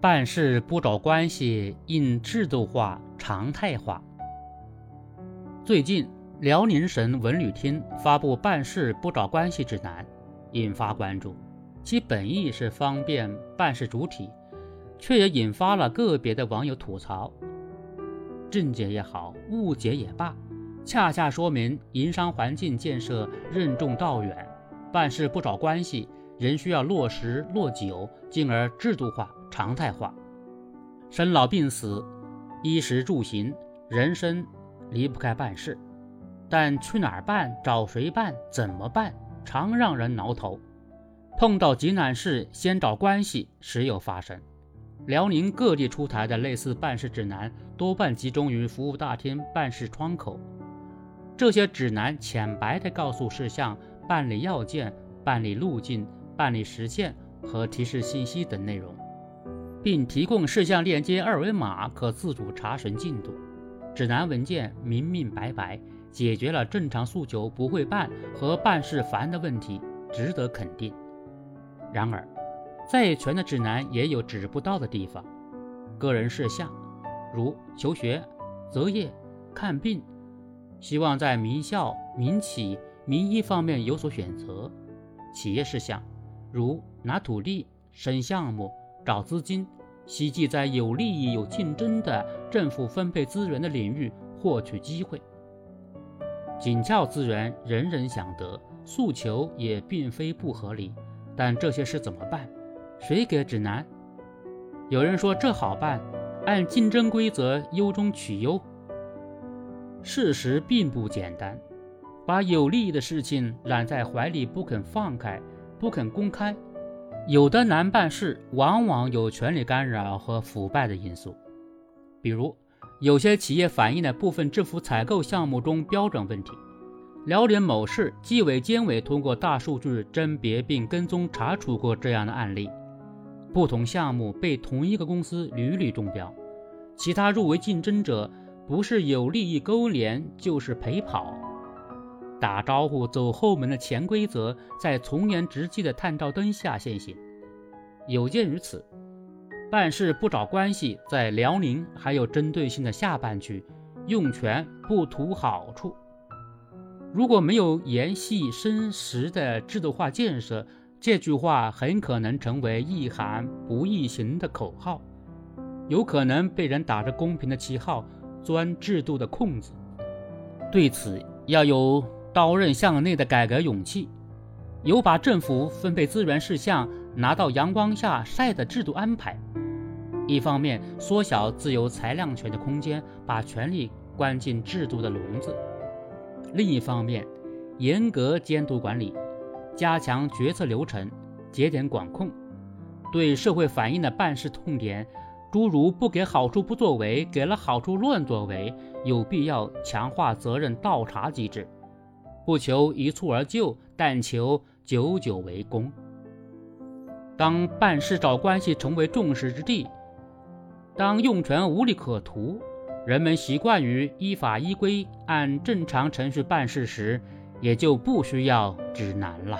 办事不找关系应制度化、常态化。最近，辽宁省文旅厅发布办事不找关系指南，引发关注。其本意是方便办事主体，却也引发了个别的网友吐槽。正解也好，误解也罢，恰恰说明营商环境建设任重道远，办事不找关系，仍需要落实落久，进而制度化、常态化。生老病死、衣食住行，人生离不开办事，但去哪儿办、找谁办、怎么办，常让人挠头。碰到急难事，先找关系，时有发生。辽宁各地出台的类似办事指南，多半集中于服务大厅办事窗口。这些指南浅白地告诉事项、办理要件、办理路径、办理时限和提示信息等内容，并提供事项链接二维码，可自主查询进度。指南文件明明白白，解决了正常诉求不会办和办事烦的问题，值得肯定。然而，再全的指南也有指不到的地方。个人事项，如求学、择业、看病，希望在名校、民企、名医方面有所选择；企业事项，如拿土地、审项目、找资金，希冀在有利益、有竞争的政府分配资源的领域获取机会。紧俏资源人人想得，诉求也并非不合理。但这些事怎么办？谁给指南？有人说这好办，按竞争规则优中取优。事实并不简单，把有利益的事情揽在怀里不肯放开、不肯公开，有的难办事，往往有权力干扰和腐败的因素。比如，有些企业反映的部分政府采购项目中标准问题。辽宁某市纪委监委通过大数据甄别并跟踪查处过这样的案例：不同项目被同一个公司屡屡中标，其他入围竞争者不是有利益勾连，就是陪跑。打招呼走后门的潜规则在从严执纪的探照灯下现形。有鉴于此，办事不找关系在辽宁还有针对性的下半句：用权不图好处。如果没有严细深实的制度化建设，这句话很可能成为易喊不易行的口号，有可能被人打着公平的旗号钻制度的空子。对此，要有刀刃向内的改革勇气，有把政府分配资源事项拿到阳光下晒的制度安排。一方面缩小自由裁量权的空间，把权力关进制度的笼子。另一方面，严格监督管理，加强决策流程，节点管控，对社会反映的办事痛点，诸如不给好处不作为，给了好处乱作为，有必要强化责任倒查机制，不求一蹴而就，但求久久为功。当办事找关系成为众矢之的，当用权无利可图。人们习惯于依法依规、按正常程序办事时，也就不需要指南了。